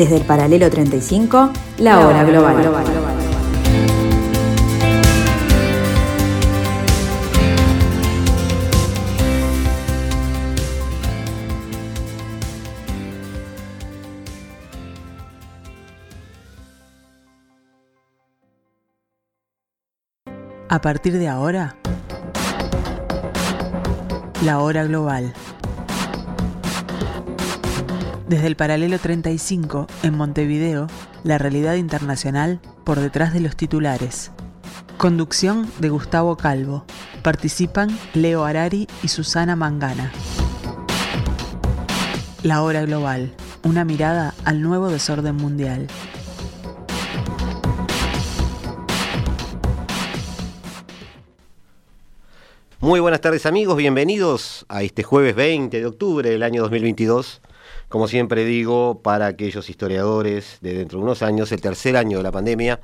Desde el paralelo 35, la hora global. A partir de ahora, la hora global. Desde el paralelo 35, en Montevideo, la realidad internacional por detrás de los titulares. Conducción de Gustavo Calvo. Participan Leo Arari y Susana Mangana. La hora global. Una mirada al nuevo desorden mundial. Muy buenas tardes amigos, bienvenidos a este jueves 20 de octubre del año 2022. Como siempre digo, para aquellos historiadores de dentro de unos años, el tercer año de la pandemia,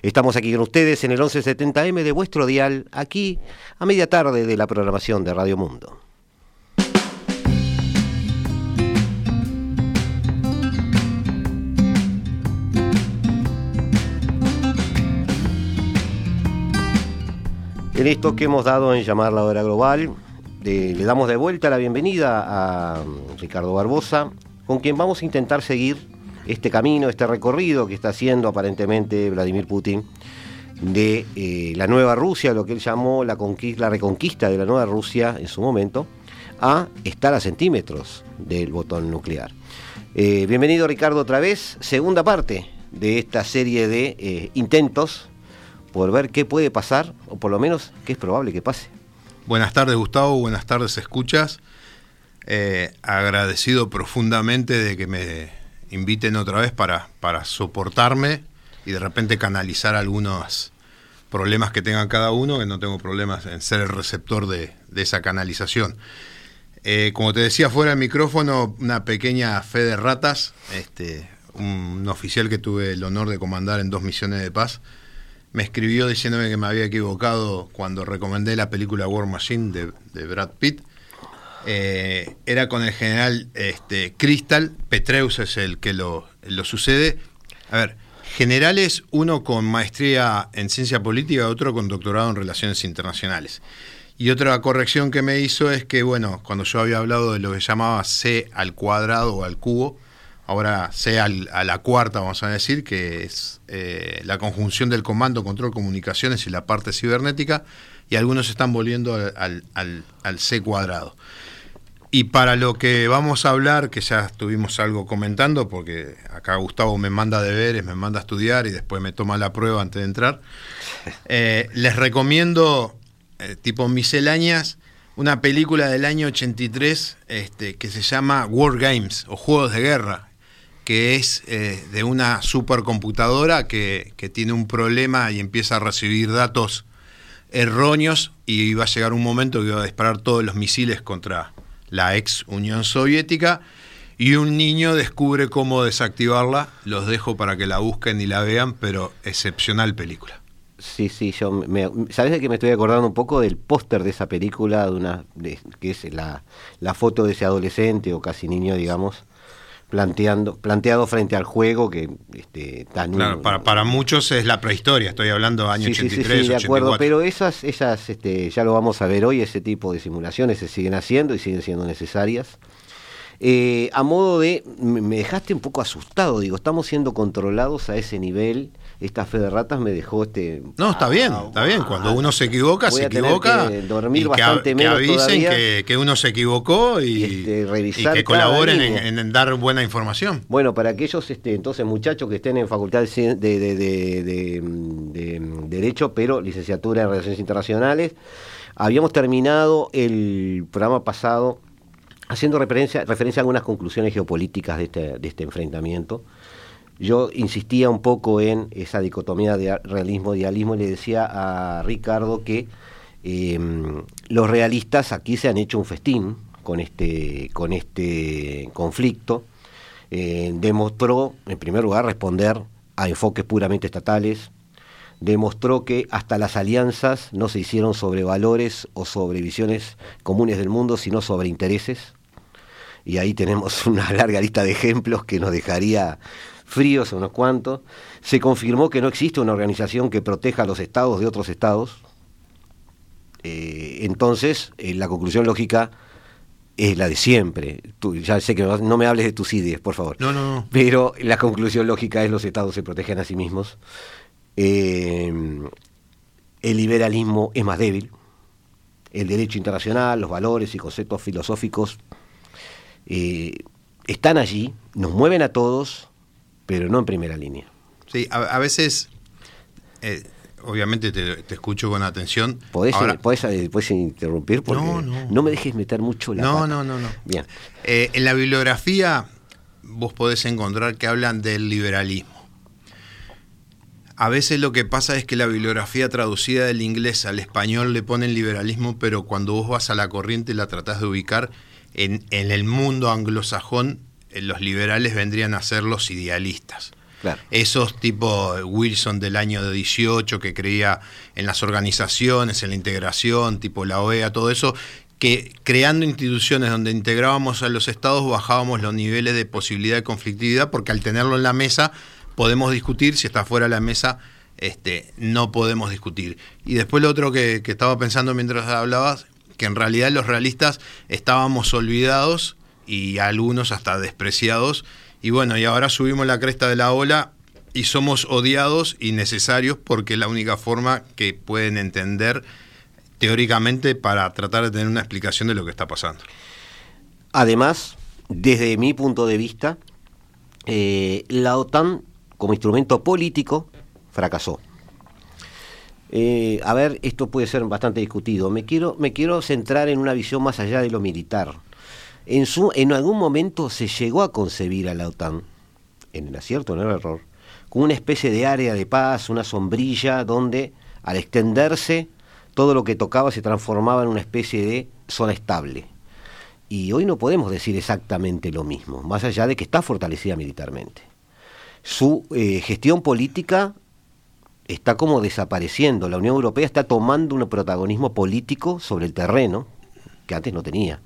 estamos aquí con ustedes en el 1170M de vuestro dial, aquí a media tarde de la programación de Radio Mundo. En esto que hemos dado en llamar la hora global, le damos de vuelta la bienvenida a mm, Ricardo Barbosa, con quien vamos a intentar seguir este camino, este recorrido que está haciendo aparentemente Vladimir Putin de eh, la nueva Rusia, lo que él llamó la, la reconquista de la nueva Rusia en su momento, a estar a centímetros del botón nuclear. Eh, bienvenido Ricardo otra vez, segunda parte de esta serie de eh, intentos por ver qué puede pasar, o por lo menos qué es probable que pase. Buenas tardes Gustavo, buenas tardes escuchas. Eh, agradecido profundamente de que me inviten otra vez para, para soportarme y de repente canalizar algunos problemas que tengan cada uno, que no tengo problemas en ser el receptor de, esa canalización. Eh, como te decía fuera del micrófono, una pequeña fe de ratas, este, un oficial que tuve el honor de comandar en dos misiones de paz, me escribió diciéndome que me había equivocado cuando recomendé la película War Machine de, Brad Pitt. Eh, era con el general este, Crystal, Petreus es el que lo, sucede. A ver, generales, uno con maestría en ciencia política, otro con doctorado en relaciones internacionales. Y otra corrección que me hizo es que, bueno, cuando yo había hablado de lo que llamaba C al cuadrado o al cubo, ahora sea a la cuarta, vamos a decir, que es eh, la conjunción del comando, control, comunicaciones y la parte cibernética, y algunos están volviendo al, C cuadrado. Y para lo que vamos a hablar, que ya estuvimos algo comentando, porque acá Gustavo me manda deberes, me manda a estudiar y después me toma la prueba antes de entrar, eh, les recomiendo, eh, tipo misceláneas, una película del año 83 este, que se llama War Games o Juegos de Guerra, que es eh, de una supercomputadora que, que, tiene un problema y empieza a recibir datos erróneos y va a llegar un momento que va a disparar todos los misiles contra la ex Unión Soviética y un niño descubre cómo desactivarla. Los dejo para que la busquen y la vean, pero excepcional película. Sí, sí, yo me, ¿sabes de que me estoy acordando un poco del póster de esa película, de una, que es la, la foto de ese adolescente o casi niño, digamos, planteando, planteado frente al juego que este, tan claro, para, para, muchos es la prehistoria, estoy hablando año 83, sí, sí, de acuerdo, pero esas, esas este, ya lo vamos a ver hoy, ese tipo de simulaciones se siguen haciendo y siguen siendo necesarias. Eh, a modo de, me dejaste un poco asustado, digo, estamos siendo controlados a ese nivel esta fe de ratas me dejó este. No, está bien, está bien. Cuando uno se equivoca, se equivoca. Que dormir bastante menos. Que avisen que, uno se equivocó y, este, que colaboren en, dar buena información. Bueno, para aquellos este, entonces muchachos que estén en facultad de, de, Derecho, pero licenciatura en Relaciones Internacionales, habíamos terminado el programa pasado haciendo referencia, referencia a algunas conclusiones geopolíticas de este, de este enfrentamiento yo insistía un poco en esa dicotomía de realismo-idealismo y le decía a Ricardo que em, los realistas aquí se han hecho un festín con este, con este conflicto. Eh, demostró, en primer lugar, responder a enfoques puramente estatales, demostró que hasta las alianzas no se hicieron sobre valores o sobre visiones comunes del mundo, sino sobre intereses. y ahí tenemos una larga lista de ejemplos que nos dejaría fríos unos cuantos. Se confirmó que no existe una organización que proteja a los estados de otros estados. Eh, entonces, eh, la conclusión lógica es la de siempre. Tú, ya sé que no me hables de tus ideas, por favor. No, no, no. Pero la conclusión lógica es los estados se protegen a sí mismos. Eh, el liberalismo es más débil. El derecho internacional, los valores y conceptos filosóficos están allí, nos mueven a todos, pero no en primera línea. Sí, a, veces, eh, obviamente te, escucho con atención. ¿Podés, eh, interrumpir? Porque no, no. no me dejes meter mucho la No, no, no, no. Bien. Eh, en la bibliografía vos podés encontrar que hablan del liberalismo. A veces lo que pasa es que la bibliografía traducida del inglés al español le pone el liberalismo, pero cuando vos vas a la corriente la tratás de ubicar en, en el mundo anglosajón, los liberales vendrían a ser los idealistas. Esos tipo Wilson del año 18 que creía en las organizaciones, en la integración, tipo la OEA, todo eso, que creando instituciones donde integrábamos a los estados bajábamos los niveles de posibilidad de conflictividad porque al tenerlo en la mesa podemos discutir, si está fuera de la mesa este, no podemos discutir. Y después lo otro que, que estaba pensando mientras hablabas, que en realidad los realistas estábamos olvidados y algunos hasta despreciados y bueno, y ahora subimos la cresta de la ola y somos odiados y necesarios porque es la única forma que pueden entender teóricamente para tratar de tener una explicación de lo que está pasando. Además, desde mi punto de vista, eh, la OTAN como instrumento político fracasó. Eh, a ver, esto puede ser bastante discutido. Me quiero, me quiero centrar en una visión más allá de lo militar. En, en algún momento se llegó a concebir a la OTAN, en el acierto, no el error, como una especie de área de paz, una sombrilla donde al extenderse todo lo que tocaba se transformaba en una especie de zona estable. Y hoy no podemos decir exactamente lo mismo, más allá de que está fortalecida militarmente. Su eh, gestión política está como desapareciendo. La Unión Europea está tomando un protagonismo político sobre el terreno que antes no tenía.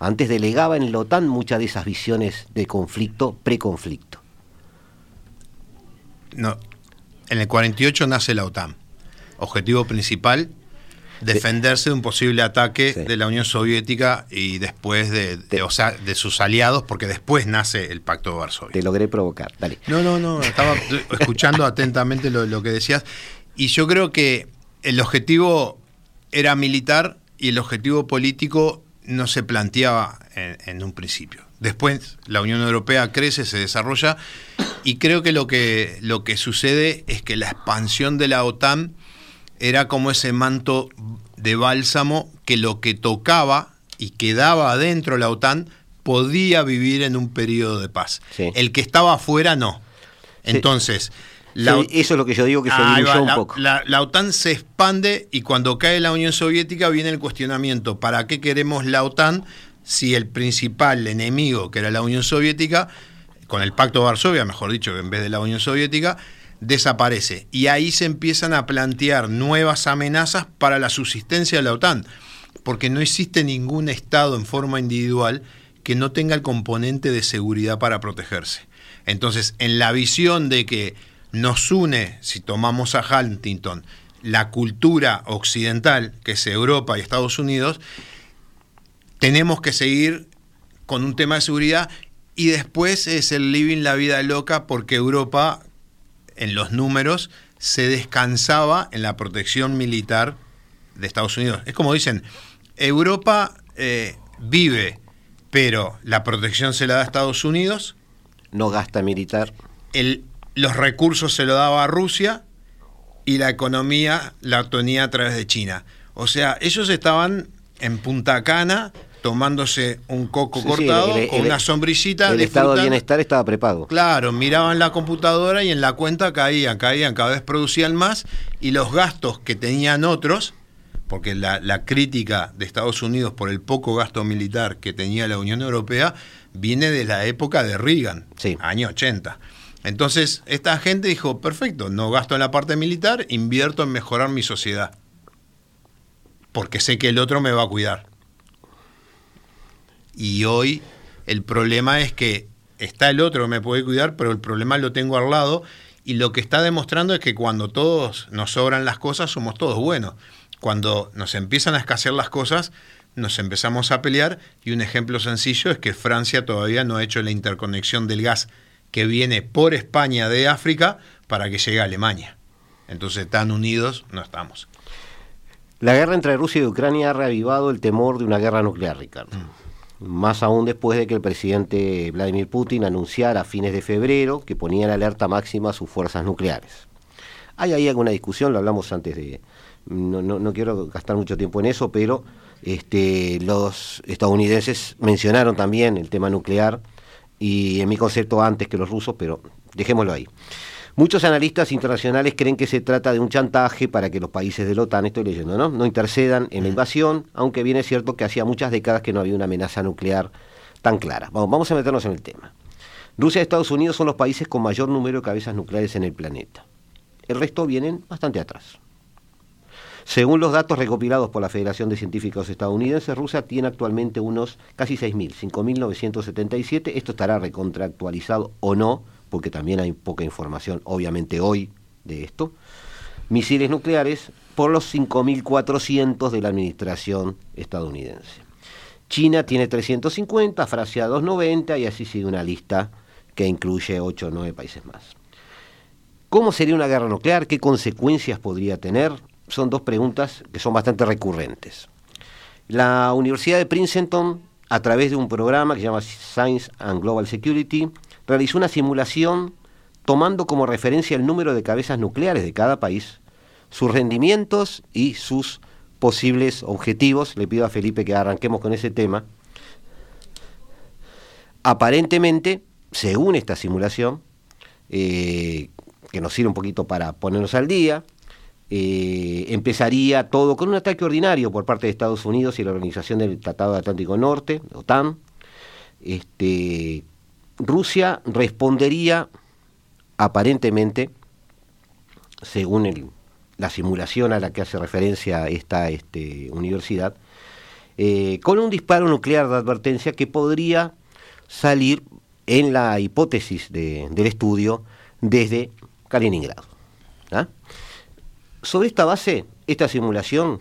Antes delegaba en la OTAN muchas de esas visiones de conflicto, preconflicto. No, en el 48 nace la OTAN. Objetivo principal, defenderse de un posible ataque de la Unión Soviética y después de, de sus aliados, porque después nace el Pacto de Varsovia. Te logré provocar, dale. No, no, no, estaba escuchando atentamente lo, lo que decías. Y yo creo que el objetivo era militar y el objetivo político no se planteaba en, un principio. Después la Unión Europea crece, se desarrolla y creo que lo, que lo que sucede es que la expansión de la OTAN era como ese manto de bálsamo que lo que tocaba y quedaba adentro la OTAN podía vivir en un periodo de paz. El que estaba afuera no. Entonces, eso es lo que yo digo que se diluyó un poco. La, OTAN se expande y cuando cae la Unión Soviética viene el cuestionamiento, ¿para qué queremos la OTAN si el principal enemigo, que era la Unión Soviética, con el Pacto de Varsovia, mejor dicho, en vez de la Unión Soviética, desaparece? Y ahí se empiezan a plantear nuevas amenazas para la subsistencia de la OTAN, porque no existe ningún Estado en forma individual que no tenga el componente de seguridad para protegerse. Entonces, en la visión de que nos une, si tomamos a Huntington, la cultura occidental, que es Europa y Estados Unidos, tenemos que seguir con un tema de seguridad y después es el living la vida loca porque Europa, en los números, se descansaba en la protección militar de Estados Unidos. Es como dicen, Europa eh, vive, pero la protección se la da a Estados Unidos. No gasta militar. El, los recursos se lo daba a Rusia y la economía la tenía a través de China. O sea, ellos estaban en Punta Cana tomándose un coco cortado con una sombrillita. El estado de bienestar estaba prepago. Claro, miraban la computadora y en la cuenta caían, caían, cada vez producían más y los gastos que tenían otros, porque la, la crítica de Estados Unidos por el poco gasto militar que tenía la Unión Europea viene de la época de Reagan, sí. año 80. Entonces, esta gente dijo, perfecto, no gasto en la parte militar, invierto en mejorar mi sociedad. Porque sé que el otro me va a cuidar. Y hoy El problema es que está el otro que me puede cuidar, pero el problema lo tengo al lado. Y lo que está demostrando es que cuando todos nos sobran las cosas, somos todos buenos. Cuando nos empiezan a escasear las cosas, nos empezamos a pelear. Y un ejemplo sencillo es que Francia todavía no ha hecho la interconexión del gas que viene por España de África para que llegue a Alemania. Entonces, tan unidos no estamos. La guerra entre Rusia y Ucrania ha reavivado el temor de una guerra nuclear, Ricardo. Mm. Más aún después de que el presidente Vladimir Putin anunciara a fines de febrero que ponía en alerta máxima sus fuerzas nucleares. Hay ahí alguna discusión, lo hablamos antes de... No, no, quiero gastar mucho tiempo en eso, pero este, los estadounidenses mencionaron también el tema nuclear y en mi concepto antes que los rusos, pero dejémoslo ahí. Muchos analistas internacionales creen que se trata de un chantaje para que los países de la OTAN, estoy leyendo, ¿no? no intercedan en la invasión, aunque bien es cierto que hacía muchas décadas que no había una amenaza nuclear tan clara. Vamos, vamos a meternos en el tema. Rusia y Estados Unidos son los países con mayor número de cabezas nucleares en el planeta. El resto vienen bastante atrás. Según los datos recopilados por la Federación de Científicos Estadounidenses, Rusia tiene actualmente unos casi 6.000, 5.977. Esto estará recontractualizado o no porque también hay poca información, obviamente hoy, de esto, misiles nucleares por los 5.400 de la administración estadounidense. China tiene 350, Francia 290 y así sigue una lista que incluye 8 o 9 países más. ¿Cómo sería una guerra nuclear? ¿Qué consecuencias podría tener? Son dos preguntas que son bastante recurrentes. La Universidad de Princeton, a través de un programa que se llama Science and Global Security, realizó una simulación tomando como referencia el número de cabezas nucleares de cada país, sus rendimientos y sus posibles objetivos. Le pido a Felipe que arranquemos con ese tema. Aparentemente, según esta simulación, eh, que nos sirve un poquito para ponernos al día, eh, empezaría todo con un ataque ordinario por parte de Estados Unidos y la Organización del Tratado Atlántico Norte, OTAN, este, Rusia respondería aparentemente, según la simulación a la que hace referencia esta este, universidad, eh, con un disparo nuclear de advertencia que podría salir en la hipótesis del estudio desde Kaliningrado. ¿ah? Sobre esta base, esta simulación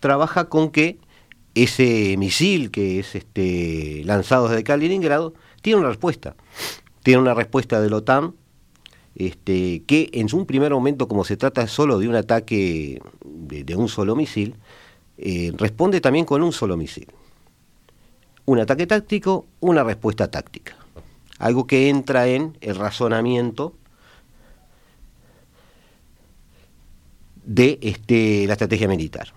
trabaja con que ese misil que es este, lanzado desde Kaliningrado tiene una respuesta. Tiene una respuesta de la OTAN este, que en un primer momento, como se trata solo de un ataque de, un solo misil, eh, responde también con un solo misil. Un ataque táctico, una respuesta táctica. Algo que entra en el razonamiento de este, la estrategia militar.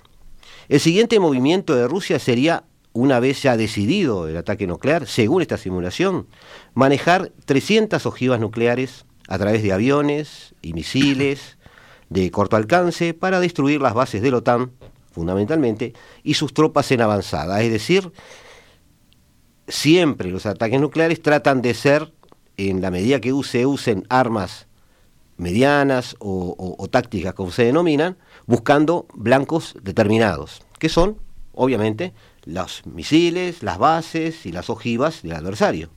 El siguiente movimiento de Rusia sería una vez ya decidido el ataque nuclear, según esta simulación, manejar 300 ojivas nucleares a través de aviones y misiles de corto alcance para destruir las bases de la OTAN, fundamentalmente, y sus tropas en avanzada. Es decir, siempre los ataques nucleares tratan de ser, en la medida que se usen armas medianas o, tácticas, como se denominan, buscando blancos determinados, que son, obviamente, los misiles, las bases y las ojivas del adversario.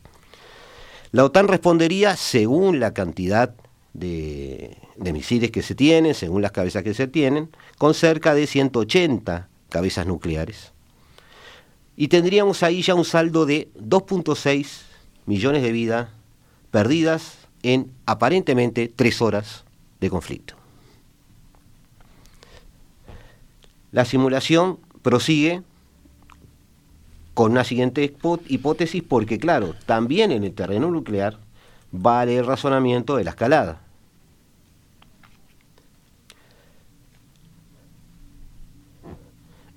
La OTAN respondería según la cantidad de, misiles que se tienen, según las cabezas que se tienen, con cerca de 180 cabezas nucleares. Y tendríamos ahí ya un saldo de 2.6 millones de vidas perdidas en aparentemente tres horas de conflicto. La simulación prosigue con una siguiente hipótesis, porque claro, también en el terreno nuclear vale el razonamiento de la escalada.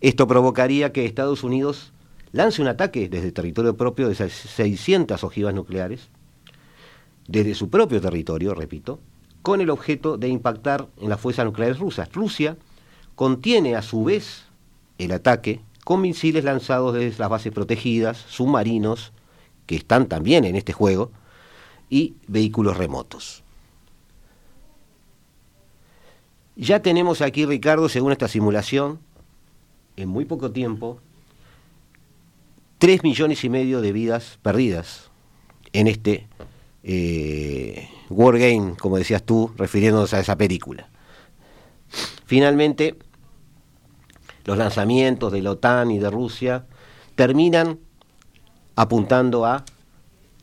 Esto provocaría que Estados Unidos lance un ataque desde el territorio propio de 600 ojivas nucleares, desde su propio territorio, repito, con el objeto de impactar en las fuerzas nucleares rusas. Rusia contiene a su vez el ataque con misiles lanzados desde las bases protegidas, submarinos, que están también en este juego, y vehículos remotos. Ya tenemos aquí, Ricardo, según esta simulación, en muy poco tiempo, 3 millones y medio de vidas perdidas en este eh, War Game, como decías tú, refiriéndonos a esa película. Finalmente, los lanzamientos de la OTAN y de Rusia terminan apuntando a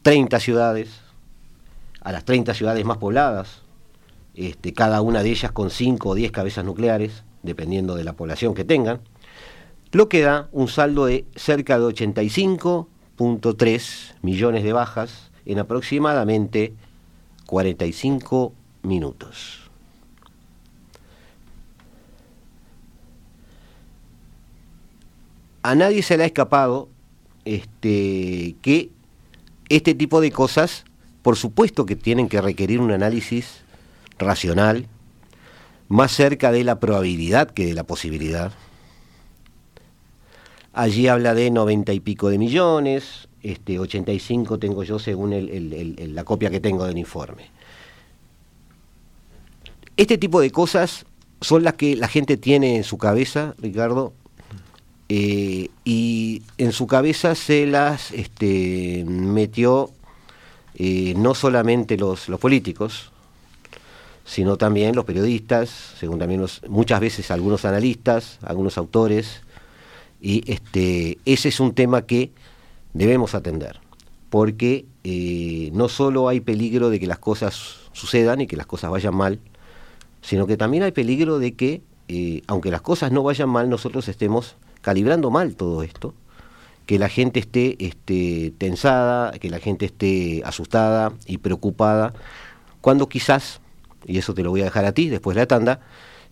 30 ciudades, a las 30 ciudades más pobladas, este, cada una de ellas con 5 o 10 cabezas nucleares, dependiendo de la población que tengan, lo que da un saldo de cerca de 85.3 millones de bajas en aproximadamente 45 minutos. A nadie se le ha escapado este, que este tipo de cosas, por supuesto que tienen que requerir un análisis racional, más cerca de la probabilidad que de la posibilidad. Allí habla de 90 y pico de millones, este, 85 tengo yo según la copia que tengo del informe. Este tipo de cosas son las que la gente tiene en su cabeza, Ricardo, eh, y en su cabeza se las este, metió eh, no solamente los, políticos, sino también los periodistas, según también muchas veces algunos analistas, algunos autores, y este, ese es un tema que debemos atender, porque eh, no solo hay peligro de que las cosas sucedan y que las cosas vayan mal, sino que también hay peligro de que, aunque las cosas no vayan mal, nosotros estemos calibrando mal todo esto, que la gente esté este, tensada, que la gente esté asustada y preocupada, cuando quizás, y eso te lo voy a dejar a ti después de la tanda,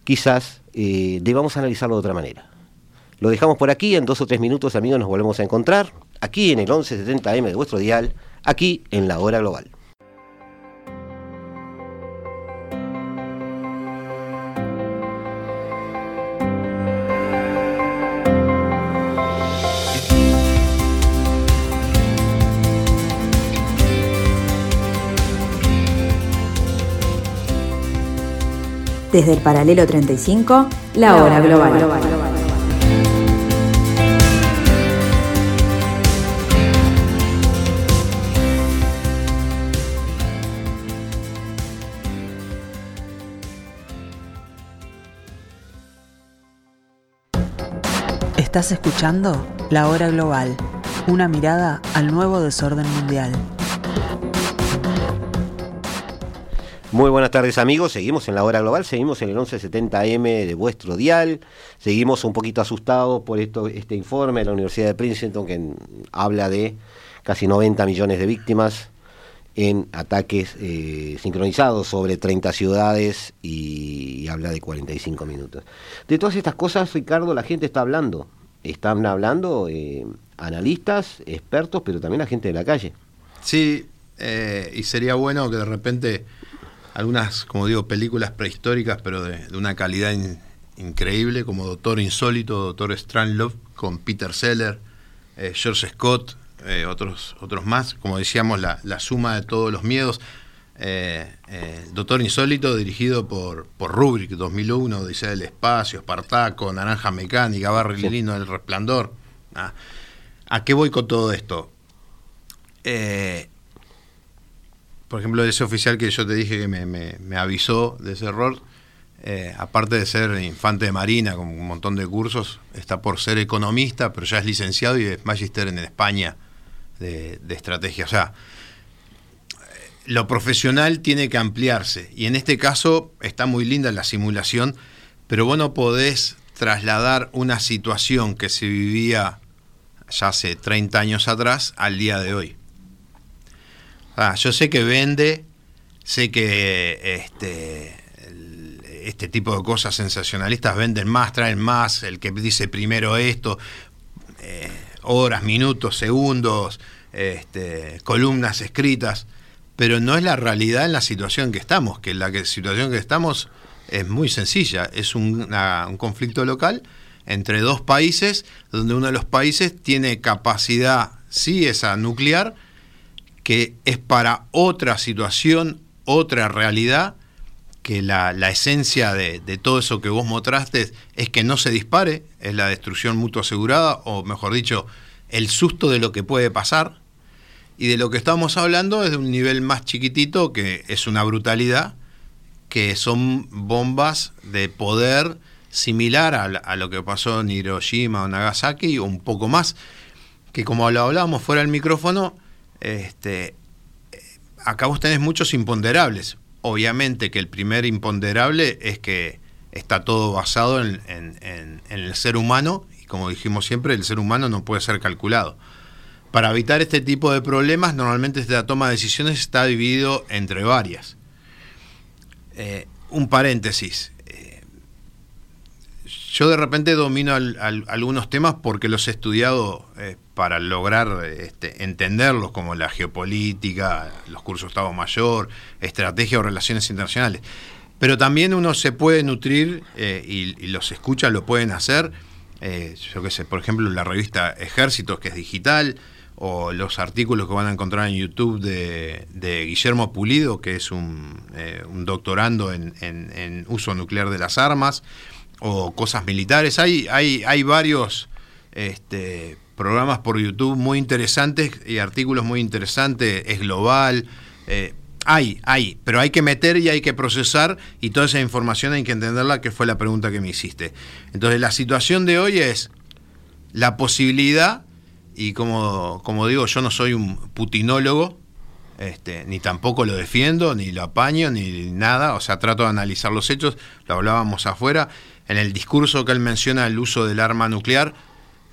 quizás eh, debamos analizarlo de otra manera. Lo dejamos por aquí, en dos o tres minutos amigos nos volvemos a encontrar, aquí en el 1170M de vuestro dial, aquí en la hora global. Desde el paralelo 35, la hora global. Estás escuchando La Hora Global, una mirada al nuevo desorden mundial. Muy buenas tardes amigos, seguimos en la hora global, seguimos en el 1170M de vuestro dial, seguimos un poquito asustados por esto, este informe de la Universidad de Princeton que habla de casi 90 millones de víctimas en ataques eh, sincronizados sobre 30 ciudades y, habla de 45 minutos. De todas estas cosas, Ricardo, la gente está hablando, están hablando eh, analistas, expertos, pero también la gente de la calle. Sí, eh, y sería bueno que de repente algunas, como digo, películas prehistóricas, pero de, una calidad increíble, como Doctor Insólito, Doctor Strangelove, con Peter Seller, eh, George Scott, eh, otros, otros más, como decíamos, la, suma de todos los miedos. Eh, Doctor Insólito, dirigido por, por Rubric, 2001, Dice del Espacio, Espartaco, Naranja Mecánica, Barry sí. El Resplandor. Ah, ¿A qué voy con todo esto? por ejemplo, ese oficial que yo te dije que me, avisó de ese error, eh, aparte de ser infante de marina con un montón de cursos, está por ser economista, pero ya es licenciado y es magister en España de, estrategia. O sea, lo profesional tiene que ampliarse. Y en este caso está muy linda la simulación, pero vos no podés trasladar una situación que se vivía ya hace 30 años atrás al día de hoy. Ah, yo sé que vende, sé que este, este tipo de cosas sensacionalistas venden más, traen más, el que dice primero esto, eh, horas, minutos, segundos, este, columnas escritas, pero no es la realidad en la situación que estamos, que la situación que estamos es muy sencilla, es un, conflicto local entre dos países, donde uno de los países tiene capacidad, sí, esa nuclear, que es para otra situación, otra realidad, que la, esencia de, todo eso que vos mostraste es que no se dispare, es la destrucción mutua asegurada, o mejor dicho, el susto de lo que puede pasar. Y de lo que estamos hablando es de un nivel más chiquitito, que es una brutalidad, que son bombas de poder similar a, lo que pasó en Hiroshima o Nagasaki, o un poco más, que como lo hablábamos fuera del micrófono, este, acá vos tenés muchos imponderables. Obviamente que el primer imponderable es que está todo basado en, el ser humano y como dijimos siempre, el ser humano no puede ser calculado. Para evitar este tipo de problemas, normalmente la toma de decisiones está dividido entre varias. Eh, un paréntesis. Eh, yo de repente domino algunos temas porque los he estudiado eh, para lograr este, entenderlos, como la geopolítica, los cursos de Estado Mayor, estrategia o relaciones internacionales. Pero también uno se puede nutrir eh, y, los escucha, lo pueden hacer. Yo qué sé, por ejemplo, la revista Ejércitos, que es digital, o los artículos que van a encontrar en YouTube de, Guillermo Pulido, que es un, eh, doctorando en, uso nuclear de las armas, o cosas militares. Hay, hay, hay varios este, programas por YouTube muy interesantes y artículos muy interesantes. Es global. Hay, hay, pero hay que meter y hay que procesar y toda esa información hay que entenderla, que fue la pregunta que me hiciste. Entonces la situación de hoy es la posibilidad, y como, como digo, yo no soy un putinólogo, este, ni tampoco lo defiendo, ni lo apaño, ni nada, o sea, trato de analizar los hechos, lo hablábamos afuera, en el discurso que él menciona el uso del arma nuclear,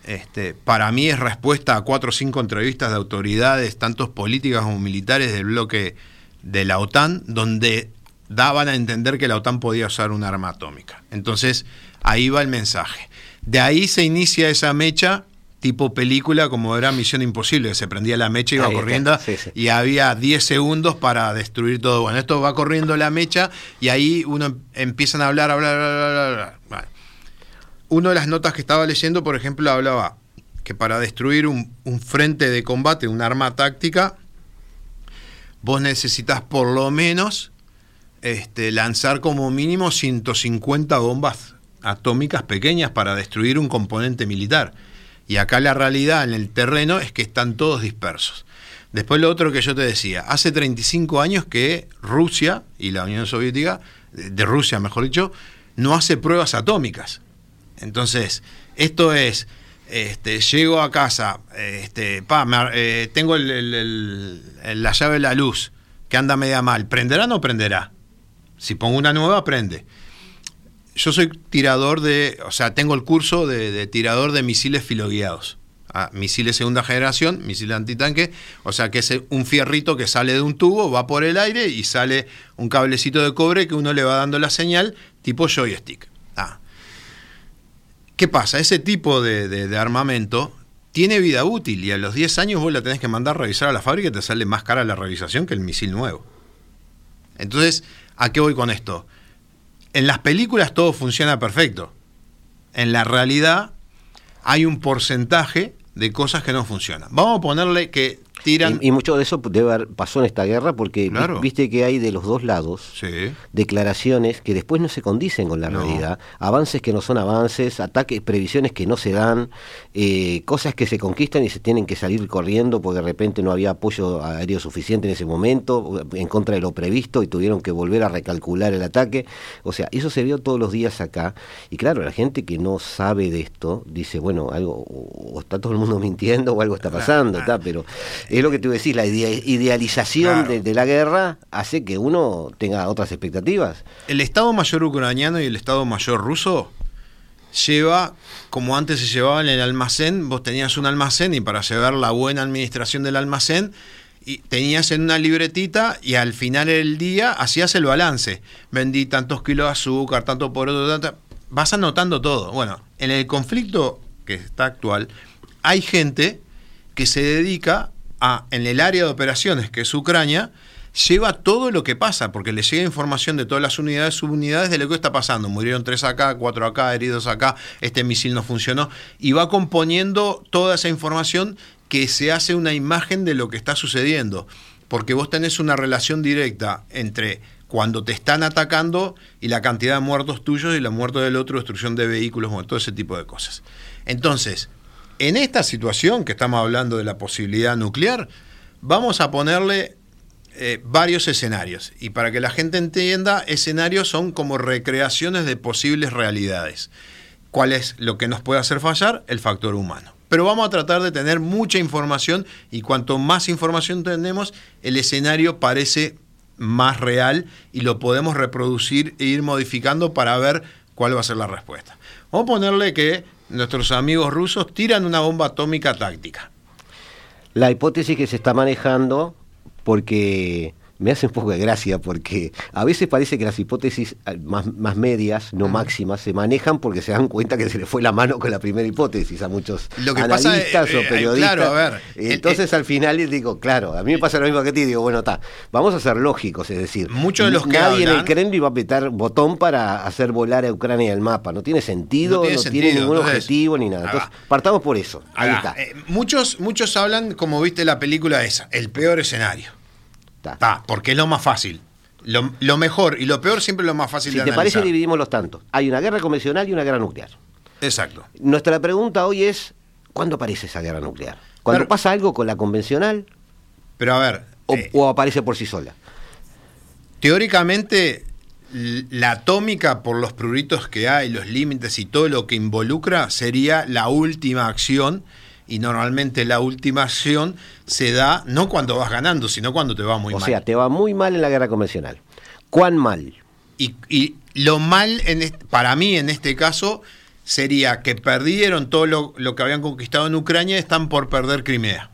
este, para mí es respuesta a cuatro o cinco entrevistas de autoridades, tanto políticas como militares del bloque de la OTAN donde daban a entender que la OTAN podía usar un arma atómica. Entonces, ahí va el mensaje. De ahí se inicia esa mecha tipo película como era Misión Imposible, se prendía la mecha y iba corriendo y había 10 segundos para destruir todo. Bueno, esto va corriendo la mecha y ahí uno em, empiezan a hablar, hablar, hablar, hablar. Una de las notas que estaba leyendo, por ejemplo, hablaba que para destruir un, un frente de combate, un arma táctica, vos necesitas por lo menos este, lanzar como mínimo 150 bombas atómicas pequeñas para destruir un componente militar. Y acá la realidad en el terreno es que están todos dispersos. Después lo otro que yo te decía, hace 35 años que Rusia y la Unión Soviética, de Rusia mejor dicho, no hace pruebas atómicas. Entonces, esto es este, llego a casa, este, pa, eh, tengo la llave de la luz que anda media mal, ¿prenderá o no prenderá? Si pongo una nueva, prende. Yo soy tirador de, o sea, tengo el curso de, tirador de misiles filoguiados. Ah, misiles segunda generación, misiles antitanque, o sea que es un fierrito que sale de un tubo, va por el aire y sale un cablecito de cobre que uno le va dando la señal tipo joystick. ¿Qué pasa? Ese tipo de, armamento tiene vida útil y a los 10 años vos la tenés que mandar a revisar a la fábrica y te sale más cara la revisación que el misil nuevo. Entonces, ¿a qué voy con esto? En las películas todo funciona perfecto. En la realidad hay un porcentaje de cosas que no funcionan. Vamos a ponerle que y, mucho de eso debe haber, pasó en esta guerra porque viste que hay de los dos lados declaraciones que después no se condicen con la realidad, avances que no son avances, ataques, previsiones que no se dan, eh, cosas que se conquistan y se tienen que salir corriendo porque de repente no había apoyo aéreo suficiente en ese momento, en contra de lo previsto y tuvieron que volver a recalcular el ataque. O sea, eso se vio todos los días acá. Y claro, la gente que no sabe de esto dice, bueno, algo, o está todo el mundo mintiendo o algo está pasando, pero es lo que tú decís, la idealización de, la guerra hace que uno tenga otras expectativas. El Estado Mayor ucraniano y el Estado Mayor ruso lleva, como antes se llevaba en el almacén, vos tenías un almacén y para llevar la buena administración del almacén, y tenías en una libretita y al final del día hacías el balance. Vendí tantos kilos de azúcar, tanto por otro, tanto... Vas anotando todo. Bueno, en el conflicto que está actual, hay gente que se dedica en el área de operaciones, que es Ucrania, lleva todo lo que pasa, porque le llega información de todas las unidades, subunidades de lo que está pasando. Murieron tres acá, cuatro acá, heridos acá, este misil no funcionó, y va componiendo toda esa información que se hace una imagen de lo que está sucediendo, porque vos tenés una relación directa entre cuando te están atacando y la cantidad de muertos tuyos y la muerte del otro, destrucción de vehículos, todo ese tipo de cosas. Entonces, en esta situación que estamos hablando de la posibilidad nuclear, vamos a ponerle eh, varios escenarios. Y para que la gente entienda, escenarios son como recreaciones de posibles realidades. ¿Cuál es lo que nos puede hacer fallar? El factor humano. Pero vamos a tratar de tener mucha información y cuanto más información tenemos, el escenario parece más real y lo podemos reproducir e ir modificando para ver cuál va a ser la respuesta. Vamos a ponerle que nuestros amigos rusos tiran una bomba atómica táctica. La hipótesis que se está manejando, porque me hace un poco de gracia porque a veces parece que las hipótesis eh, más, más medias, no máximas, se manejan porque se dan cuenta que se le fue la mano con la primera hipótesis a muchos Lo que analistas pasa, o eh, eh, periodistas. claro, a ver, Entonces al final les digo, claro, a mí me pasa lo mismo que a ti, digo, bueno, está, vamos a ser lógicos, es decir, Muchos de los que nadie en el Kremlin va a apretar botón para hacer volar a Ucrania del mapa, no tiene sentido, No no tiene ningún entonces, objetivo ni nada. Entonces, partamos por eso, ahí está. eh, muchos, muchos hablan, como viste la película esa, el peor escenario. Está, porque es lo más fácil. Lo, lo mejor y lo peor siempre es lo más fácil Si de te parece, dividimos los tantos. Hay una guerra convencional y una guerra nuclear. Exacto. Nuestra pregunta hoy es, ¿cuándo aparece esa guerra nuclear? ¿Cuando Pero- pasa algo con la convencional Pero a ver, o, eh, o aparece por sí sola? teóricamente la atómica, por los pruritos que hay, los límites y todo lo que involucra, sería la última acción. Y normalmente la última acción se da no cuando vas ganando, sino cuando te va muy o mal. sea, te va muy mal en la guerra convencional. ¿Cuán mal? Y, y lo mal en para mí en este caso sería que perdieron todo lo, lo que habían conquistado en Ucrania y están por perder Crimea.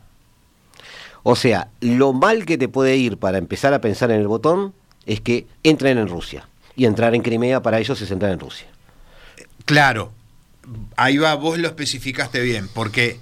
O sea, lo mal que te puede ir para empezar a pensar en el botón es que entren en Rusia. Y entrar en Crimea para ellos es entrar en Rusia. Claro, ahí va, vos lo especificaste bien, porque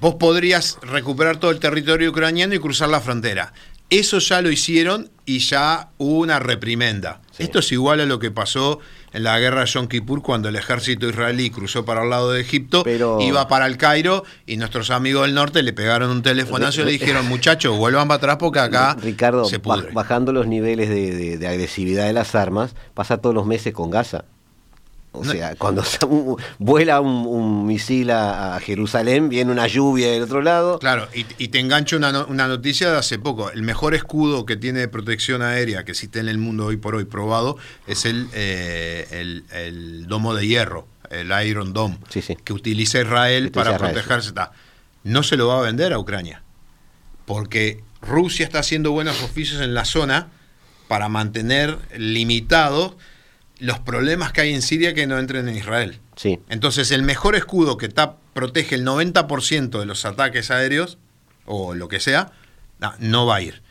vos podrías recuperar todo el territorio ucraniano y cruzar la frontera. Eso ya lo hicieron y ya hubo una reprimenda. Sí. Esto es igual a lo que pasó en la guerra de Yom Kippur cuando el ejército israelí cruzó para el lado de Egipto, Pero- iba para el Cairo y nuestros amigos del norte le pegaron un telefonazo y le dijeron, muchachos, vuelvan para atrás porque acá Ricardo, se pudre. bajando los niveles de, de- de agresividad de las armas, pasa todos los meses con Gaza. O No- sea, cuando se- un- vuela un, un misil a, a Jerusalén, viene una lluvia del otro lado. Claro, y, y te engancho una, no- una noticia de hace poco. El mejor escudo que tiene de protección aérea que existe en el mundo hoy por hoy probado es el, eh, el, el domo de hierro, el Iron Dome, Sí, sí. que utiliza Israel utiliza para Israel, protegerse. No se lo va a vender a Ucrania, porque Rusia está haciendo buenos oficios en la zona para mantener limitados los problemas que hay en Siria que no entren en Israel. Sí. Entonces, el mejor escudo que protege el 90% de los ataques aéreos, o lo que sea, no, no va a ir.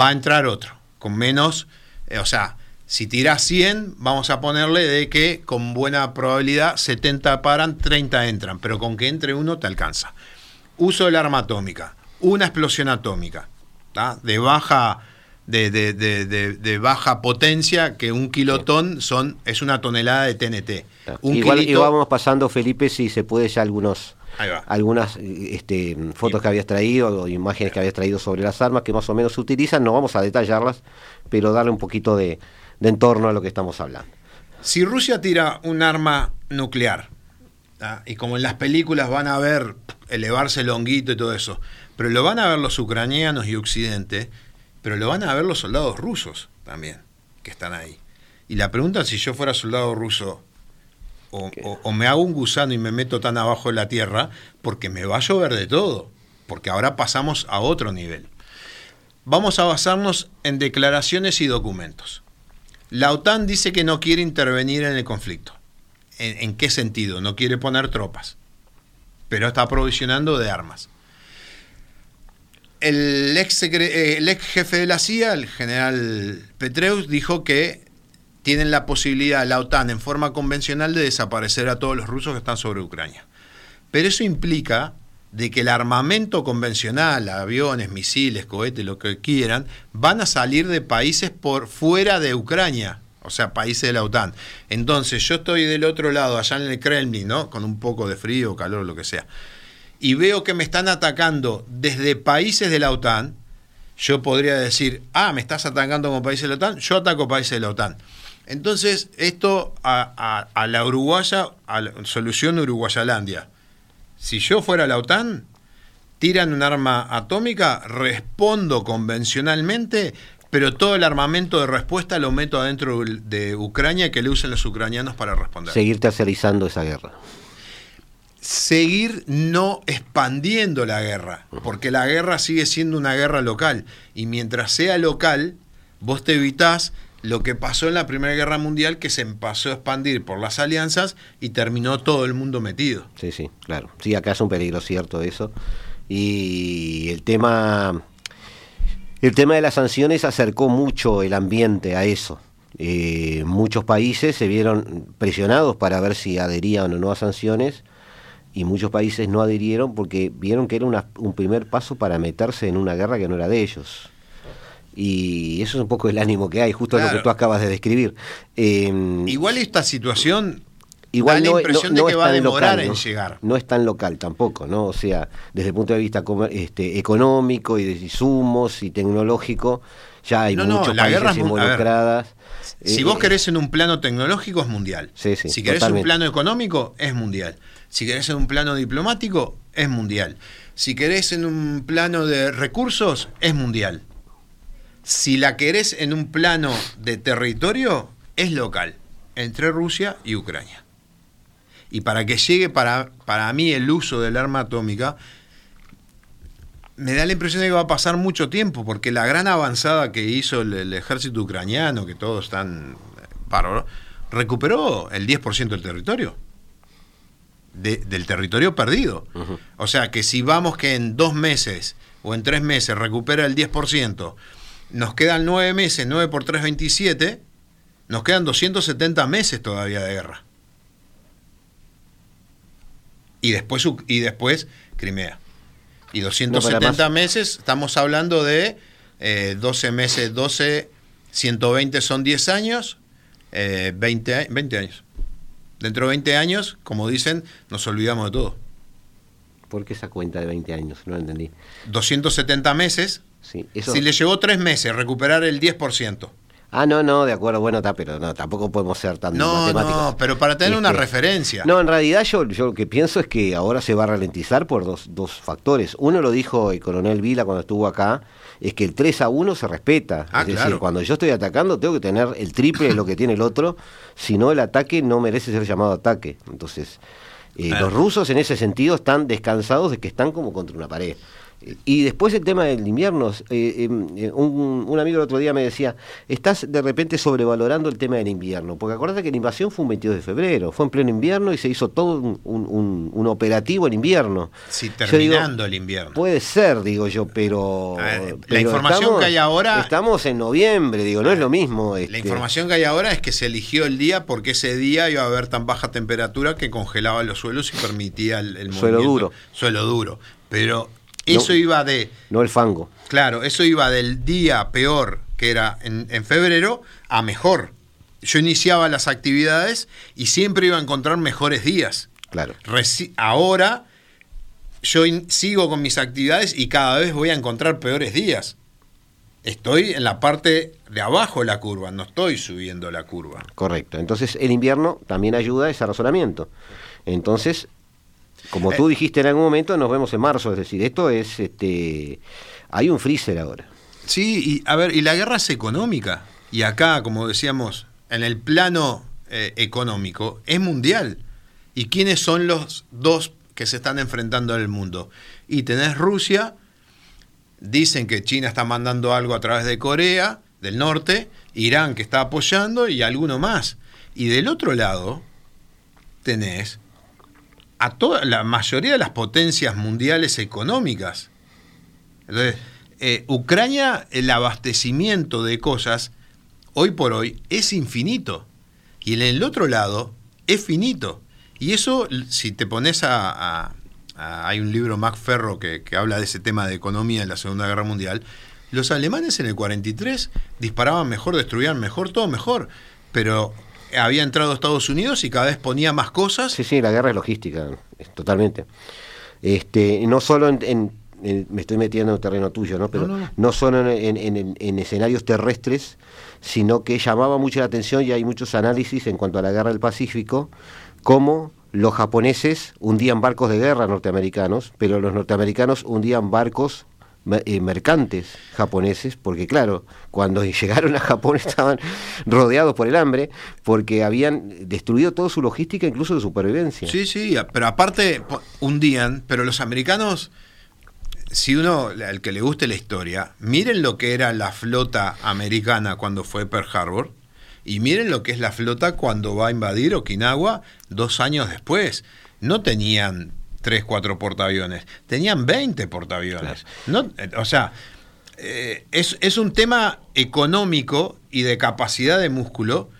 Va a entrar otro, con menos, eh, o sea, si tiras 100, vamos a ponerle de que con buena probabilidad 70 paran, 30 entran, pero con que entre uno te alcanza. Uso del arma atómica, una explosión atómica, ¿tá? de baja de, de- de- baja potencia, que un kilotón son, es una tonelada de TNT. Un Igual, kilito- y vamos pasando, Felipe, si se puede ya algunos algunas este, fotos que habías traído o imágenes que habías traído sobre las armas que más o menos se utilizan. No vamos a detallarlas, pero darle un poquito de, de entorno a lo que estamos hablando. Si Rusia tira un arma nuclear, ¿tá? y como en las películas van a ver elevarse el honguito y todo eso, pero lo van a ver los ucranianos y Occidente, pero lo van a ver los soldados rusos también, que están ahí. Y la pregunta si yo fuera soldado ruso, o, o- o me hago un gusano y me meto tan abajo de la tierra, porque me va a llover de todo, porque ahora pasamos a otro nivel. Vamos a basarnos en declaraciones y documentos. La OTAN dice que no quiere intervenir en el conflicto. ¿En, en qué sentido? No quiere poner tropas, pero está provisionando de armas. El ex, secre- eh, el ex jefe de la CIA, el general Petreus, dijo que tienen la posibilidad, la OTAN, en forma convencional, de desaparecer a todos los rusos que están sobre Ucrania. Pero eso implica de que el armamento convencional, aviones, misiles, cohetes, lo que quieran, van a salir de países por fuera de Ucrania, o sea, países de la OTAN. Entonces, yo estoy del otro lado, allá en el Kremlin, ¿no? Con un poco de frío, calor, lo que sea. Y veo que me están atacando desde países de la OTAN. Yo podría decir, ah, me estás atacando como países de la OTAN, yo ataco países de la OTAN. Entonces, esto a, la uruguaya, a la solución Uruguayalandia si yo fuera la OTAN, tiran un arma atómica, respondo convencionalmente, pero todo el armamento de respuesta lo meto adentro de Ucrania que le usen los ucranianos para responder. Seguir tercerizando esa guerra. Seguir no expandiendo la guerra, porque la guerra sigue siendo una guerra local. Y mientras sea local, vos te evitás lo que pasó en la Primera Guerra Mundial, que se empezó a expandir por las alianzas y terminó todo el mundo metido. Sí, sí, claro. Sí, acá es un peligro cierto eso. Y el tema, el tema de las sanciones acercó mucho el ambiente a eso. Eh, muchos países se vieron presionados para ver si adherían o no a sanciones y muchos países no adhirieron porque vieron que era un primer paso para meterse en una guerra que no era de ellos. Y eso es un poco el ánimo que hay, justo lo que tú acabas de describir. Em, Igual esta situación Igual da la impresión de que va a demorar en llegar. No es tan local tampoco, ¿no? O sea, desde el punto de vista este, económico y de insumos y tecnológico, ya hay muchos países involucradas. si vos eh, querés en un plano tecnológico es mundial. si querés en un plano económico es mundial. Si querés en un plano diplomático es mundial. Si querés en un plano de recursos es mundial. Si la querés en un plano de territorio, es local, entre Rusia y Ucrania. Y para que llegue para, para mí el uso del arma atómica, me da la impresión de que va a pasar mucho tiempo, porque la gran avanzada que hizo el, ejército ucraniano, que todos están bárbaros, recuperó el 10% del territorio. Del territorio perdido. O sea que si vamos que en dos meses o en tres meses recupera el 10%, nos quedan nueve meses, 9 por 3, 27, nos quedan 270 meses todavía de guerra. Y después, y después Crimea. Y 270 meses, estamos hablando de 12 eh, meses, 12, 120 son 10 años, 20, eh, 20 años. Dentro de 20 años, como dicen, nos olvidamos de todo. ¿Por qué esa cuenta de 20 años? No entendí. 270 meses si le llevó tres meses recuperar el 10%. Ah, no, no, de acuerdo, bueno, está, pero no, tampoco podemos ser tan no, matemáticos. No, pero para tener una este, referencia. No, en realidad yo, yo lo que pienso es que ahora se va a ralentizar por dos, dos factores. Uno lo dijo el coronel Vila cuando estuvo acá, es que el 3 a 1 se respeta. Ah, es decir, cuando yo estoy atacando tengo que tener el triple de lo que tiene el otro, si no el ataque no merece ser llamado ataque. Entonces, eh, los rusos en ese sentido están descansados de que están como contra una pared. Y después el tema del invierno, eh, em, eh, un, amigo el otro día me decía, estás de repente sobrevalorando el tema del invierno, porque acuérdate que la invasión fue un 22 de febrero, fue en pleno invierno y se hizo todo un, operativo en invierno. Sí, terminando el invierno. Puede ser, digo yo, pero... la información que hay ahora... Estamos en noviembre, digo, no es lo mismo. La este. información que hay ahora es que se eligió el día porque ese día iba a haber tan baja temperatura que congelaba los suelos y permitía el, el suelo duro. Suelo duro. Pero eso iba de... No el fango. Claro, eso iba del día peor, que era en, febrero, a mejor. Yo iniciaba las actividades y siempre iba a encontrar mejores días. Claro. ahora yo sigo con mis actividades y cada vez voy a encontrar peores días. Estoy en la parte de abajo de la curva, no estoy subiendo la curva. Correcto. Entonces el invierno también ayuda a ese razonamiento. Entonces como tú dijiste en algún momento, nos vemos en marzo, es decir, esto es, este, hay un freezer ahora. Sí, y a ver, y la guerra es económica, y acá, como decíamos, en el plano eh, económico, es mundial. ¿Y quiénes son los dos que se están enfrentando en el mundo? Y tenés Rusia, dicen que China está mandando algo a través de Corea del Norte, Irán que está apoyando y alguno más. Y del otro lado tenés a toda la mayoría de las potencias mundiales económicas. Entonces, eh, Ucrania, el abastecimiento de cosas, hoy por hoy, es infinito. Y en el otro lado, es finito. Y eso, si te pones a... hay un libro, Mac Ferro, que, que habla de ese tema de economía en la Segunda Guerra Mundial. Los alemanes en el 43 disparaban mejor, destruían mejor, todo mejor. Pero había entrado a Estados Unidos y cada vez ponía más cosas. Sí, sí, la guerra es logística, totalmente. Este, no solo en, me estoy metiendo en el terreno tuyo, ¿no? Pero no, solo en, escenarios terrestres, sino que llamaba mucho la atención y hay muchos análisis en cuanto a la guerra del Pacífico, cómo los japoneses hundían barcos de guerra norteamericanos, pero los norteamericanos hundían barcos eh, mercantes japoneses, porque claro, cuando llegaron a Japón estaban rodeados por el hambre, porque habían destruido toda su logística, incluso de supervivencia. Sí, sí, pero aparte hundían, pero los americanos, si uno, al que le guste la historia, miren lo que era la flota americana cuando fue Pearl Harbor, y miren lo que es la flota cuando va a invadir Okinawa dos años después. No tenían tres, cuatro portaaviones, tenían 20 portaaviones. No, eh, o sea, eh, es, un tema económico y de capacidad de músculo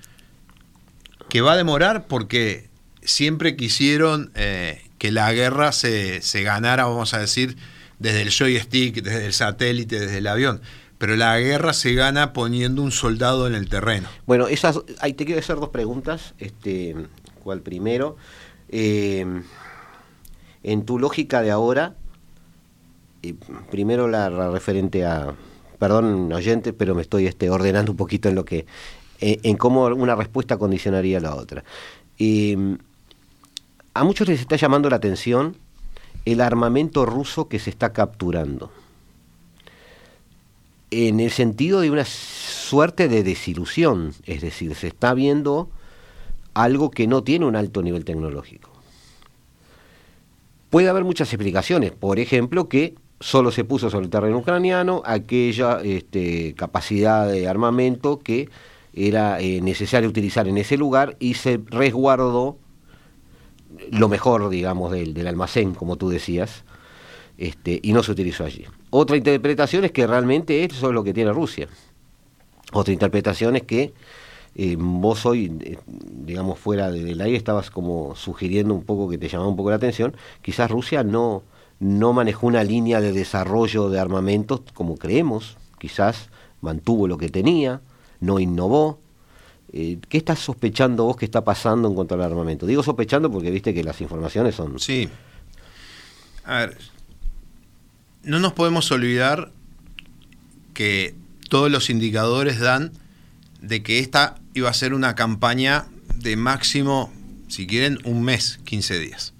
que va a demorar porque siempre quisieron eh, que la guerra se, se ganara, vamos a decir, desde el joystick, desde el satélite, desde el avión pero la guerra se gana poniendo un soldado en el terreno. Bueno, esas, ahí te quiero hacer dos preguntas. Este, ¿Cuál primero? Eh, en tu lógica de ahora, eh, primero la, referente a, perdón oyente, pero me estoy este, ordenando un poquito en lo que, en, cómo una respuesta condicionaría la otra. Eh, a muchos les está llamando la atención el armamento ruso que se está capturando en el sentido de una suerte de desilusión, es decir, se está viendo algo que no tiene un alto nivel tecnológico. Puede haber muchas explicaciones, por ejemplo, que solo se puso sobre el terreno ucraniano aquella este, capacidad de armamento que era eh, necesario utilizar en ese lugar y se resguardó lo mejor, digamos, del, del almacén, como tú decías, este, y no se utilizó allí. Otra interpretación es que realmente eso es lo que tiene Rusia. Otra interpretación es que eh, vos hoy, eh, digamos, fuera del aire estabas como sugiriendo un poco que te llamaba un poco la atención, quizás Rusia no, no manejó una línea de desarrollo de armamentos como creemos, quizás mantuvo lo que tenía, no innovó. Eh, ¿Qué estás sospechando vos que está pasando en cuanto al armamento? Digo sospechando porque viste que las informaciones son... Sí. A ver, no nos podemos olvidar que todos los indicadores dan de que esta iba a ser una campaña de máximo, si quieren, un mes, 15 días.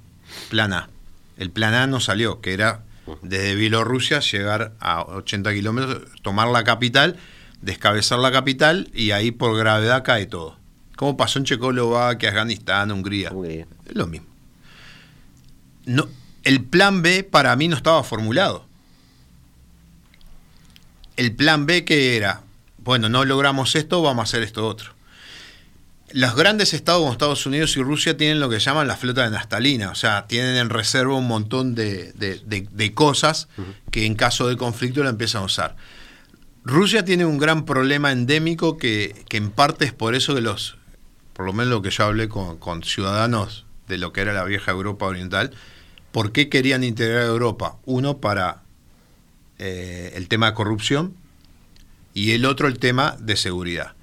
Plan A. El plan A no salió, que era desde Bielorrusia llegar a 80 kilómetros, tomar la capital, descabezar la capital y ahí por gravedad cae todo. Como pasó en Checoslovaquia, Afganistán, Hungría. Hungría. Es lo mismo. No, el plan B para mí no estaba formulado el plan B que era, bueno, no logramos esto, vamos a hacer esto otro. Los grandes estados como Estados Unidos y Rusia tienen lo que llaman la flota de Nastalina, o sea, tienen en reserva un montón de, cosas que en caso de conflicto la empiezan a usar. Rusia tiene un gran problema endémico que, en parte es por eso que los, por lo menos lo que yo hablé con, con ciudadanos de lo que era la vieja Europa Oriental, ¿por qué querían integrar a Europa? Uno, para eh, el tema de corrupción y el otro el tema de seguridad.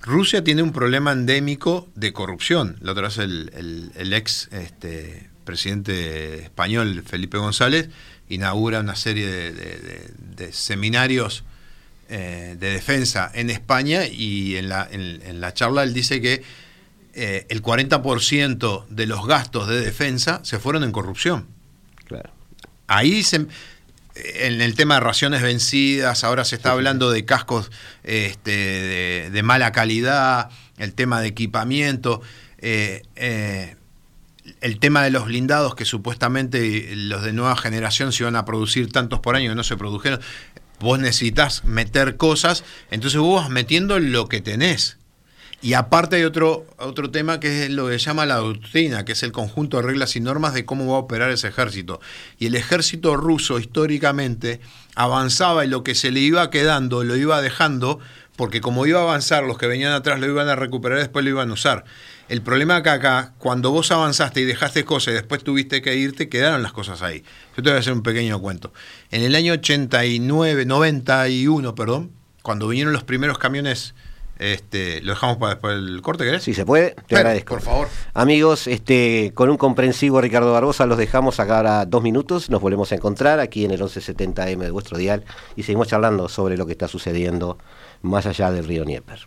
Rusia tiene un problema endémico de corrupción. La otra vez el, ex este, presidente español, Felipe González, inaugura una serie de, seminarios eh, de defensa en España y en la, en, la charla él dice que eh, el 40% de los gastos de defensa se fueron en corrupción. Claro. Ahí se, en el tema de raciones vencidas, ahora se está hablando de cascos este, de, mala calidad, el tema de equipamiento, eh, eh, el tema de los blindados que supuestamente los de nueva generación se iban a producir tantos por año que no se produjeron. Vos necesitas meter cosas, entonces vos vas metiendo lo que tenés. Y aparte hay otro, otro tema que es lo que llama la doctrina, que es el conjunto de reglas y normas de cómo va a operar ese ejército. Y el ejército ruso históricamente avanzaba y lo que se le iba quedando lo iba dejando, porque como iba a avanzar, los que venían atrás lo iban a recuperar y después lo iban a usar. El problema acá, acá, cuando vos avanzaste y dejaste cosas y después tuviste que irte, quedaron las cosas ahí. Yo te voy a hacer un pequeño cuento. En el año 89, 91, perdón, cuando vinieron los primeros camiones este, lo dejamos para después del corte, ¿querés? Si se puede, te agradezco. Por favor. Amigos, este, con un comprensivo Ricardo Barbosa los dejamos acá ahora dos minutos. Nos volvemos a encontrar aquí en el 1170M de vuestro dial y seguimos charlando sobre lo que está sucediendo más allá del río Nieper.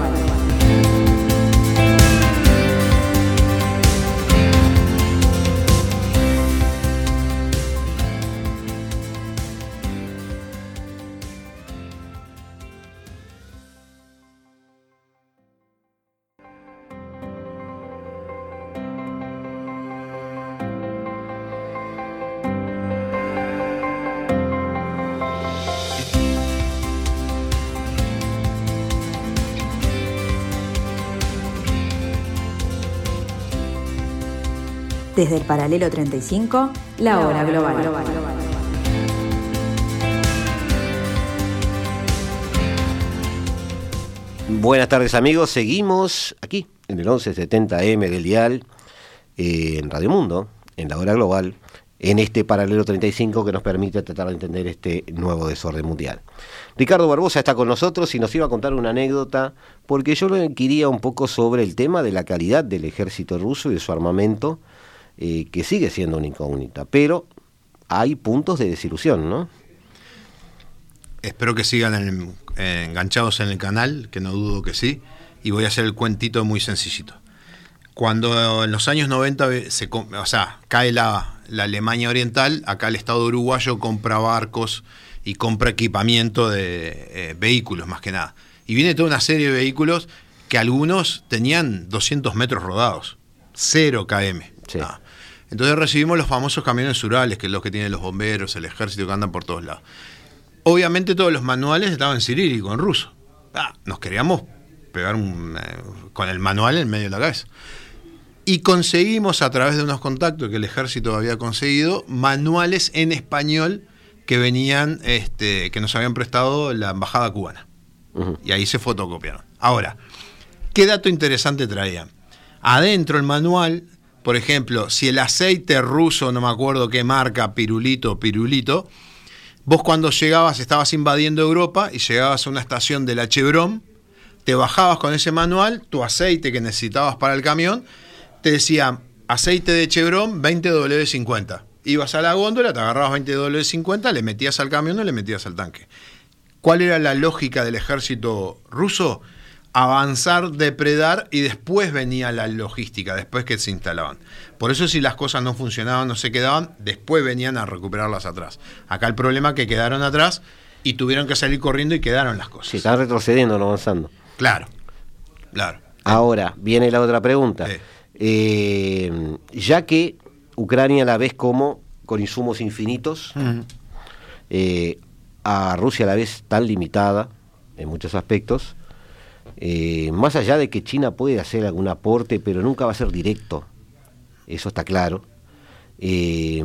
Desde el paralelo 35, la hora global. Buenas tardes amigos, seguimos aquí en el 1170M del dial, eh, en Radio Mundo, en la hora global, en este paralelo 35 que nos permite tratar de entender este nuevo desorden mundial. Ricardo Barbosa está con nosotros y nos iba a contar una anécdota, porque yo lo quería un poco sobre el tema de la calidad del ejército ruso y de su armamento, eh, que sigue siendo una incógnita, pero hay puntos de desilusión, ¿no? Espero que sigan enganchados en el canal, que no dudo que sí, y voy a hacer el cuentito muy sencillito. Cuando en los años 90 se, o sea, cae la, Alemania Oriental, acá el Estado uruguayo compra barcos y compra equipamiento de eh, vehículos más que nada. Y viene toda una serie de vehículos que algunos tenían 200 metros rodados, 0 km. Entonces recibimos los famosos camiones rurales, que es los que tienen los bomberos, el ejército que andan por todos lados. Obviamente todos los manuales estaban en cirílico, en ruso. Ah, nos queríamos pegar eh, con el manual en medio de la cabeza. Y conseguimos a través de unos contactos que el ejército había conseguido manuales en español que venían, este, que nos habían prestado la embajada cubana. Y ahí se fotocopiaron. Ahora, ¿qué dato interesante traían? Adentro el manual por ejemplo, si el aceite ruso, no me acuerdo qué marca, pirulito, pirulito, vos cuando llegabas, estabas invadiendo Europa y llegabas a una estación de la Chevron, te bajabas con ese manual, tu aceite que necesitabas para el camión, te decía aceite de Chevron 20W50. Ibas a la góndola, te agarrabas 20W50, le metías al camión y le metías al tanque. ¿Cuál era la lógica del ejército ruso? Avanzar, depredar y después venía la logística, después que se instalaban. Por eso si las cosas no funcionaban, no se quedaban, después venían a recuperarlas atrás. Acá el problema es que quedaron atrás y tuvieron que salir corriendo y quedaron las cosas. Sí, están retrocediendo, no avanzando. Claro, claro. Ahora, viene la otra pregunta. Eh, ya que Ucrania la ves como con insumos infinitos, eh, a Rusia la ves tan limitada en muchos aspectos, eh, más allá de que China puede hacer algún aporte, pero nunca va a ser directo, eso está claro. Eh,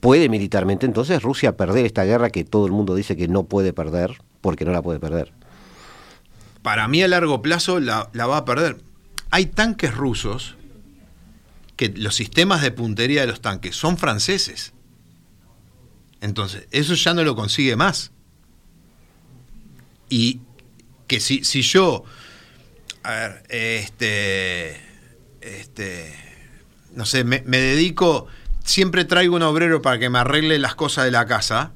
¿Puede militarmente entonces Rusia perder esta guerra que todo el mundo dice que no puede perder, porque no la puede perder? Para mí a largo plazo la, la va a perder. Hay tanques rusos que los sistemas de puntería de los tanques son franceses. Entonces, eso ya no lo consigue más. Y que si, si yo, a ver, este, este, no sé, me, dedico, siempre traigo un obrero para que me arregle las cosas de la casa,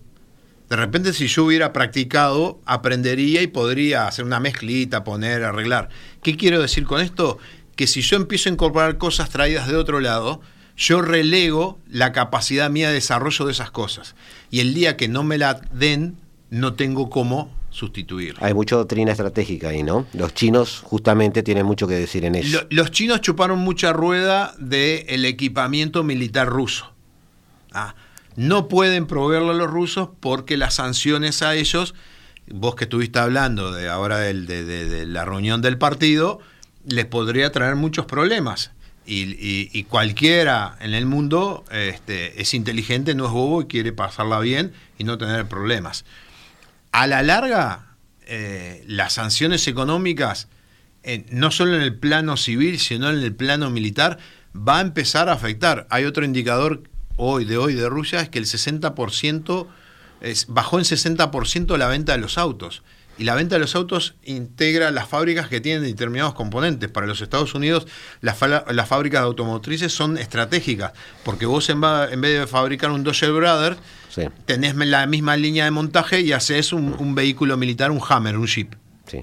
de repente si yo hubiera practicado, aprendería y podría hacer una mezclita, poner, arreglar. ¿Qué quiero decir con esto? Que si yo empiezo a incorporar cosas traídas de otro lado, yo relego la capacidad mía de desarrollo de esas cosas. Y el día que no me la den, no tengo cómo sustituir. Hay mucha doctrina estratégica ahí, ¿no? Los chinos justamente tienen mucho que decir en eso. los chinos chuparon mucha rueda del equipamiento militar ruso. Ah, no pueden proveerlo a los rusos porque las sanciones a ellos, vos que estuviste hablando de ahora de, la reunión del partido, les podría traer muchos problemas. Y, cualquiera en el mundo este, es inteligente, no es bobo y quiere pasarla bien y no tener problemas a la larga, eh, las sanciones económicas, no solo en el plano civil, sino en el plano militar, va a empezar a afectar. Hay otro indicador hoy de hoy de Rusia, es que el 60% es, bajó en 60% la venta de los autos. Y la venta de los autos integra las fábricas que tienen determinados componentes. Para los Estados Unidos, las, fábricas de automotrices son estratégicas, porque vos en, vez de fabricar un Dodge Brother, tenés la misma línea de montaje y haces un, vehículo militar, un Hammer, un Jeep.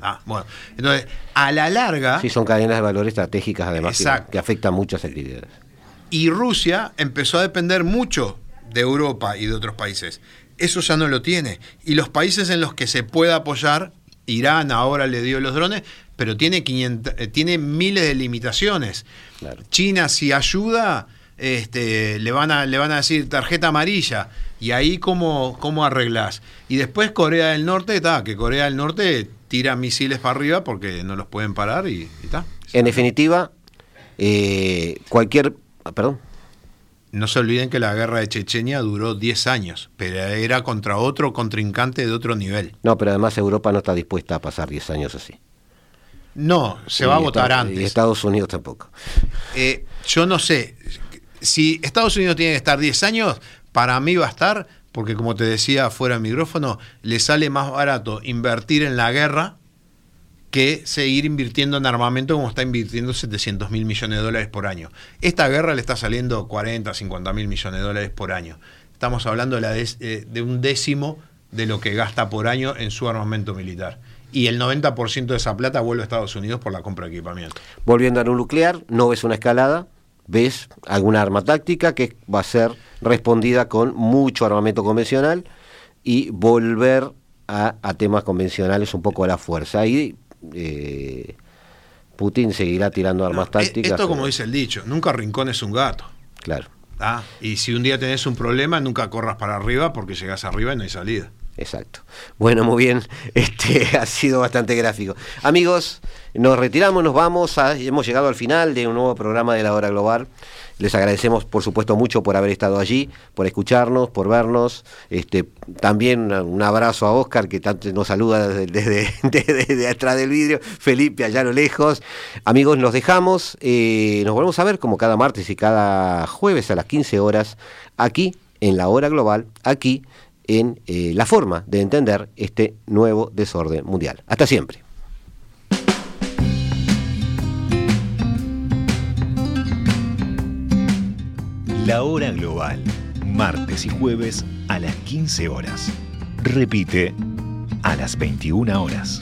Ah, bueno. Entonces, a la larga... Sí, son cadenas de valor estratégicas además que, que afectan muchas actividades. Y Rusia empezó a depender mucho de Europa y de otros países. Eso ya no lo tiene. Y los países en los que se puede apoyar, Irán ahora le dio los drones, pero tiene, 500, eh, tiene miles de limitaciones. China si ayuda, este, le, van a, le van a decir tarjeta amarilla. Y ahí cómo, cómo arreglás. Y después Corea del Norte, está, que Corea del Norte tira misiles para arriba porque no los pueden parar y está. En definitiva, eh, cualquier... Perdón. No se olviden que la guerra de Chechenia duró 10 años, pero era contra otro contrincante de otro nivel. No, pero además Europa no está dispuesta a pasar 10 años así. No, se va a votar antes. Y Estados Unidos tampoco. Eh, yo no sé. Si Estados Unidos tiene que estar 10 años, para mí va a estar, porque como te decía fuera del micrófono, le sale más barato invertir en la guerra que seguir invirtiendo en armamento como está invirtiendo 700 mil millones de dólares por año. Esta guerra le está saliendo 40, 50 mil millones de dólares por año. Estamos hablando de, eh, de, un décimo de lo que gasta por año en su armamento militar. Y el 90% de esa plata vuelve a Estados Unidos por la compra de equipamiento. Volviendo a lo nuclear, no ves una escalada, ves alguna arma táctica que va a ser respondida con mucho armamento convencional y volver a, a temas convencionales un poco a la fuerza. Ahí eh, Putin seguirá tirando armas e-, tácticas. Esto, como dice el dicho, nunca rincón es un gato. Claro. Ah, y si un día tenés un problema, nunca corras para arriba porque llegás arriba y no hay salida. Exacto. Bueno, muy bien. Este ha sido bastante gráfico. Amigos, nos retiramos, nos vamos. hemos llegado al final de un nuevo programa de la hora global. Les agradecemos, por supuesto, mucho por haber estado allí, por escucharnos, por vernos. Este, también un abrazo a Oscar, que tanto nos saluda desde, desde, atrás del vidrio. Felipe, allá a lo lejos. Amigos, nos dejamos. Eh, nos volvemos a ver como cada martes y cada jueves a las 15 horas, aquí en la hora global, aquí en eh, la forma de entender este nuevo desorden mundial. Hasta siempre. La hora global, martes y jueves a las 15 horas. Repite a las 21 horas.